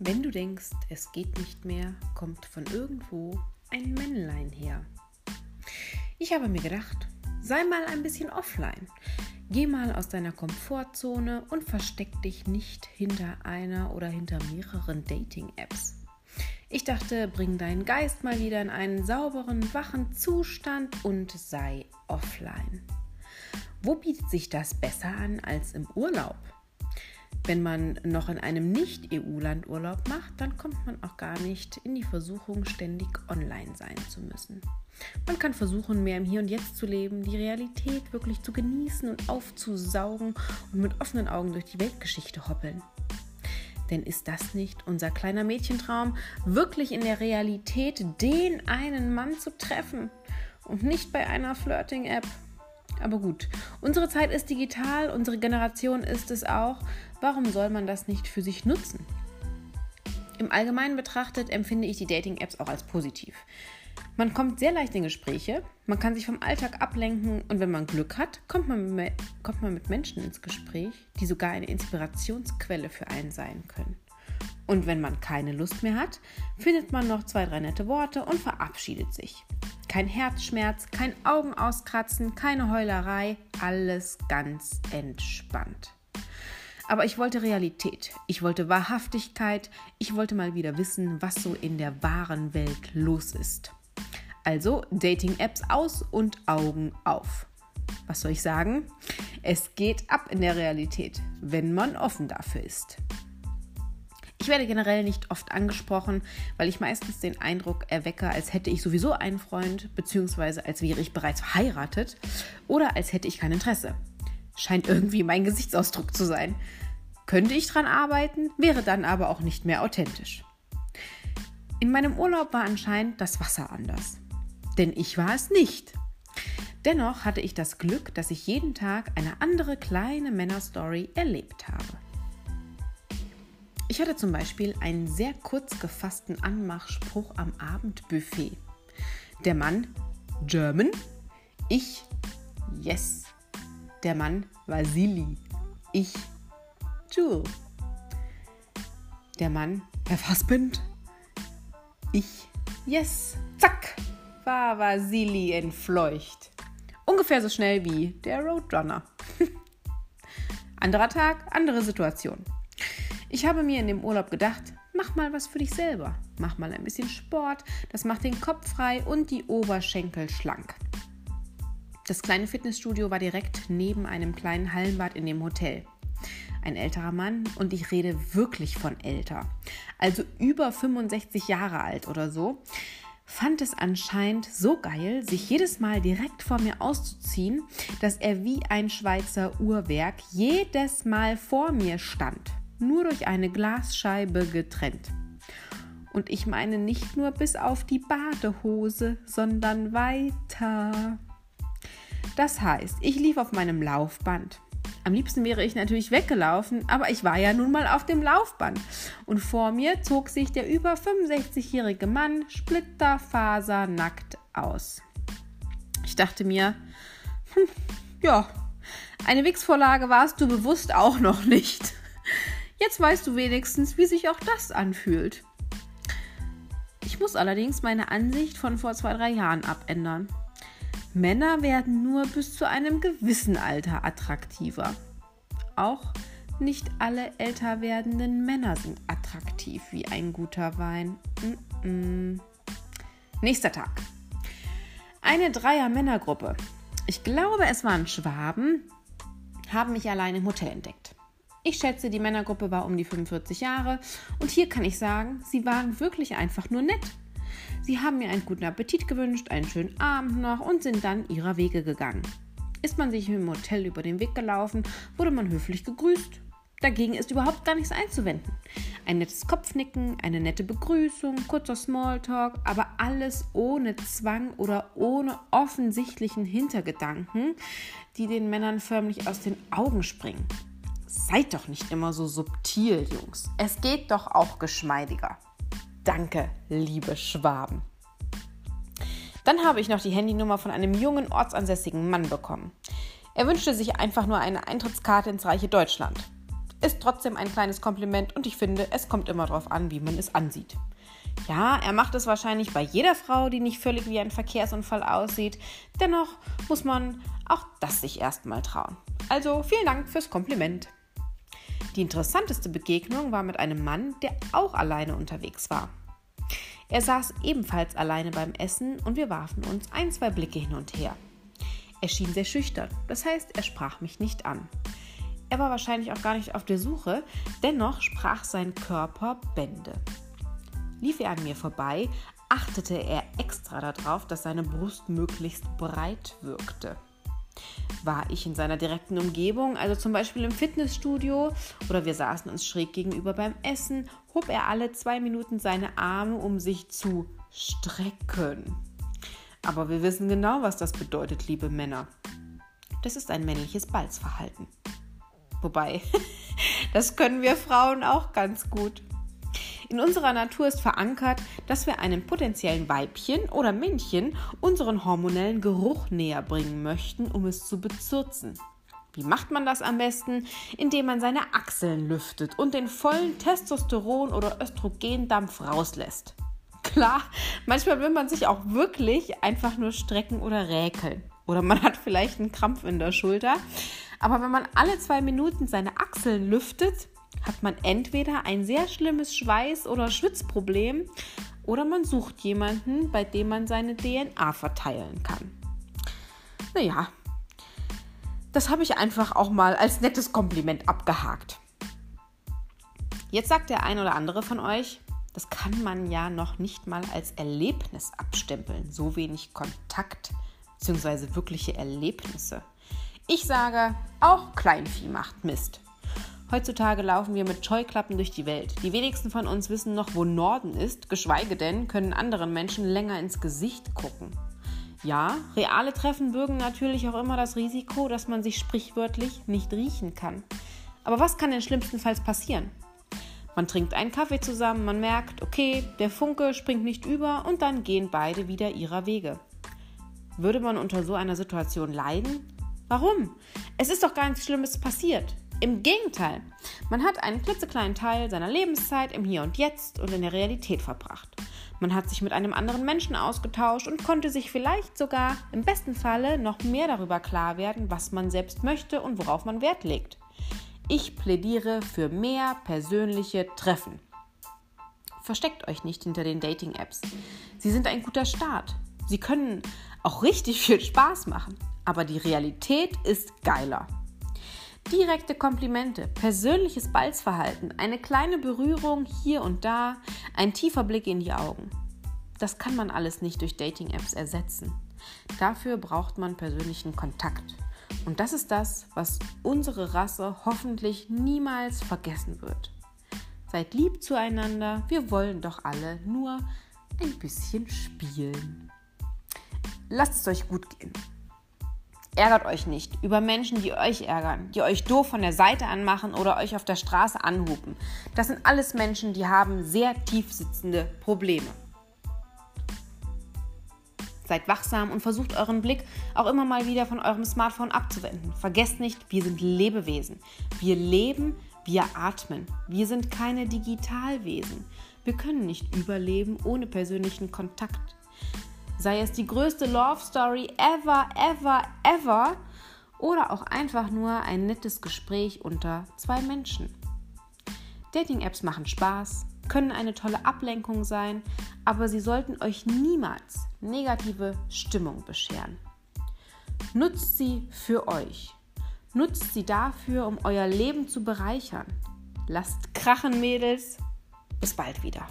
Wenn du denkst, es geht nicht mehr, kommt von irgendwo ein Männlein her. Ich habe mir gedacht, sei mal ein bisschen offline. Geh mal aus deiner Komfortzone und versteck dich nicht hinter einer oder hinter mehreren Dating-Apps. Ich dachte, bring deinen Geist mal wieder in einen sauberen, wachen Zustand und sei offline. Wo bietet sich das besser an als im Urlaub? Wenn man noch in einem Nicht-EU-Land Urlaub macht, dann kommt man auch gar nicht in die Versuchung, ständig online sein zu müssen. Man kann versuchen, mehr im Hier und Jetzt zu leben, die Realität wirklich zu genießen und aufzusaugen und mit offenen Augen durch die Weltgeschichte hoppeln. Denn ist das nicht unser kleiner Mädchentraum, wirklich in der Realität den einen Mann zu treffen und nicht bei einer Flirting-App? Aber gut, unsere Zeit ist digital, unsere Generation ist es auch. Warum soll man das nicht für sich nutzen? Im Allgemeinen betrachtet empfinde ich die Dating-Apps auch als positiv. Man kommt sehr leicht in Gespräche, man kann sich vom Alltag ablenken und wenn man Glück hat, kommt man, mit, kommt man mit Menschen ins Gespräch, die sogar eine Inspirationsquelle für einen sein können. Und wenn man keine Lust mehr hat, findet man noch zwei, drei nette Worte und verabschiedet sich. Kein Herzschmerz, kein Augenauskratzen, keine Heulerei, alles ganz entspannt. Aber ich wollte Realität, ich wollte Wahrhaftigkeit, ich wollte mal wieder wissen, was so in der wahren Welt los ist. Also Dating-Apps aus und Augen auf. Was soll ich sagen? Es geht ab in der Realität, wenn man offen dafür ist. Ich werde generell nicht oft angesprochen, weil ich meistens den Eindruck erwecke, als hätte ich sowieso einen Freund, beziehungsweise als wäre ich bereits verheiratet oder als hätte ich kein Interesse. Scheint irgendwie mein Gesichtsausdruck zu sein. Könnte ich dran arbeiten, wäre dann aber auch nicht mehr authentisch. In meinem Urlaub war anscheinend das Wasser anders. Denn ich war es nicht. Dennoch hatte ich das Glück, dass ich jeden Tag eine andere kleine Männerstory erlebt habe. Ich hatte zum Beispiel einen sehr kurz gefassten Anmachspruch am Abendbuffet. Der Mann German, ich Yes. Der Mann Vasili, ich Jewel. Der Mann Herr Fassbind, ich Yes. Zack, war Vasili entfleucht. Ungefähr so schnell wie der Roadrunner. Anderer Tag, andere Situation. Ich habe mir in dem Urlaub gedacht, mach mal was für dich selber. Mach mal ein bisschen Sport, das macht den Kopf frei und die Oberschenkel schlank. Das kleine Fitnessstudio war direkt neben einem kleinen Hallenbad in dem Hotel. Ein älterer Mann und ich rede wirklich von älter, also über 65 Jahre alt oder so, fand es anscheinend so geil, sich jedes Mal direkt vor mir auszuziehen, dass er wie ein Schweizer Uhrwerk jedes Mal vor mir stand nur durch eine Glasscheibe getrennt. Und ich meine nicht nur bis auf die Badehose, sondern weiter. Das heißt, ich lief auf meinem Laufband. Am liebsten wäre ich natürlich weggelaufen, aber ich war ja nun mal auf dem Laufband. Und vor mir zog sich der über 65-jährige Mann splitterfasernackt aus. Ich dachte mir, hm, ja, eine Wix-Vorlage warst du bewusst auch noch nicht. Jetzt weißt du wenigstens, wie sich auch das anfühlt. Ich muss allerdings meine Ansicht von vor zwei, drei Jahren abändern. Männer werden nur bis zu einem gewissen Alter attraktiver. Auch nicht alle älter werdenden Männer sind attraktiv wie ein guter Wein. Mm -mm. Nächster Tag. Eine Dreier-Männergruppe. Ich glaube, es waren Schwaben, haben mich allein im Hotel entdeckt. Ich schätze, die Männergruppe war um die 45 Jahre und hier kann ich sagen, sie waren wirklich einfach nur nett. Sie haben mir einen guten Appetit gewünscht, einen schönen Abend noch und sind dann ihrer Wege gegangen. Ist man sich im Hotel über den Weg gelaufen, wurde man höflich gegrüßt. Dagegen ist überhaupt gar nichts einzuwenden. Ein nettes Kopfnicken, eine nette Begrüßung, kurzer Smalltalk, aber alles ohne Zwang oder ohne offensichtlichen Hintergedanken, die den Männern förmlich aus den Augen springen. Seid doch nicht immer so subtil, Jungs. Es geht doch auch geschmeidiger. Danke, liebe Schwaben. Dann habe ich noch die Handynummer von einem jungen ortsansässigen Mann bekommen. Er wünschte sich einfach nur eine Eintrittskarte ins reiche Deutschland. Ist trotzdem ein kleines Kompliment und ich finde, es kommt immer darauf an, wie man es ansieht. Ja, er macht es wahrscheinlich bei jeder Frau, die nicht völlig wie ein Verkehrsunfall aussieht. Dennoch muss man auch das sich erstmal trauen. Also vielen Dank fürs Kompliment. Die interessanteste Begegnung war mit einem Mann, der auch alleine unterwegs war. Er saß ebenfalls alleine beim Essen und wir warfen uns ein, zwei Blicke hin und her. Er schien sehr schüchtern, das heißt, er sprach mich nicht an. Er war wahrscheinlich auch gar nicht auf der Suche, dennoch sprach sein Körper Bände. Lief er an mir vorbei, achtete er extra darauf, dass seine Brust möglichst breit wirkte. War ich in seiner direkten Umgebung, also zum Beispiel im Fitnessstudio oder wir saßen uns schräg gegenüber beim Essen, hob er alle zwei Minuten seine Arme, um sich zu strecken. Aber wir wissen genau, was das bedeutet, liebe Männer. Das ist ein männliches Balzverhalten. Wobei, das können wir Frauen auch ganz gut. In unserer Natur ist verankert, dass wir einem potenziellen Weibchen oder Männchen unseren hormonellen Geruch näher bringen möchten, um es zu bezürzen. Wie macht man das am besten? Indem man seine Achseln lüftet und den vollen Testosteron- oder Östrogendampf rauslässt. Klar, manchmal will man sich auch wirklich einfach nur strecken oder räkeln. Oder man hat vielleicht einen Krampf in der Schulter. Aber wenn man alle zwei Minuten seine Achseln lüftet, hat man entweder ein sehr schlimmes Schweiß- oder Schwitzproblem oder man sucht jemanden, bei dem man seine DNA verteilen kann. Naja, das habe ich einfach auch mal als nettes Kompliment abgehakt. Jetzt sagt der ein oder andere von euch, das kann man ja noch nicht mal als Erlebnis abstempeln. So wenig Kontakt bzw. wirkliche Erlebnisse. Ich sage, auch Kleinvieh macht Mist. Heutzutage laufen wir mit Scheuklappen durch die Welt. Die wenigsten von uns wissen noch, wo Norden ist, geschweige denn können anderen Menschen länger ins Gesicht gucken. Ja, reale Treffen bürgen natürlich auch immer das Risiko, dass man sich sprichwörtlich nicht riechen kann. Aber was kann denn schlimmstenfalls passieren? Man trinkt einen Kaffee zusammen, man merkt, okay, der Funke springt nicht über und dann gehen beide wieder ihrer Wege. Würde man unter so einer Situation leiden? Warum? Es ist doch gar nichts Schlimmes passiert. Im Gegenteil, man hat einen klitzekleinen Teil seiner Lebenszeit im Hier und Jetzt und in der Realität verbracht. Man hat sich mit einem anderen Menschen ausgetauscht und konnte sich vielleicht sogar im besten Falle noch mehr darüber klar werden, was man selbst möchte und worauf man Wert legt. Ich plädiere für mehr persönliche Treffen. Versteckt euch nicht hinter den Dating-Apps. Sie sind ein guter Start. Sie können auch richtig viel Spaß machen, aber die Realität ist geiler. Direkte Komplimente, persönliches Balzverhalten, eine kleine Berührung hier und da, ein tiefer Blick in die Augen. Das kann man alles nicht durch Dating-Apps ersetzen. Dafür braucht man persönlichen Kontakt. Und das ist das, was unsere Rasse hoffentlich niemals vergessen wird. Seid lieb zueinander, wir wollen doch alle nur ein bisschen spielen. Lasst es euch gut gehen. Ärgert euch nicht über Menschen, die euch ärgern, die euch doof von der Seite anmachen oder euch auf der Straße anhupen. Das sind alles Menschen, die haben sehr tief sitzende Probleme. Seid wachsam und versucht euren Blick auch immer mal wieder von eurem Smartphone abzuwenden. Vergesst nicht, wir sind Lebewesen. Wir leben, wir atmen. Wir sind keine Digitalwesen. Wir können nicht überleben ohne persönlichen Kontakt sei es die größte Love Story ever, ever, ever oder auch einfach nur ein nettes Gespräch unter zwei Menschen. Dating-Apps machen Spaß, können eine tolle Ablenkung sein, aber sie sollten euch niemals negative Stimmung bescheren. Nutzt sie für euch. Nutzt sie dafür, um euer Leben zu bereichern. Lasst krachen, Mädels. Bis bald wieder.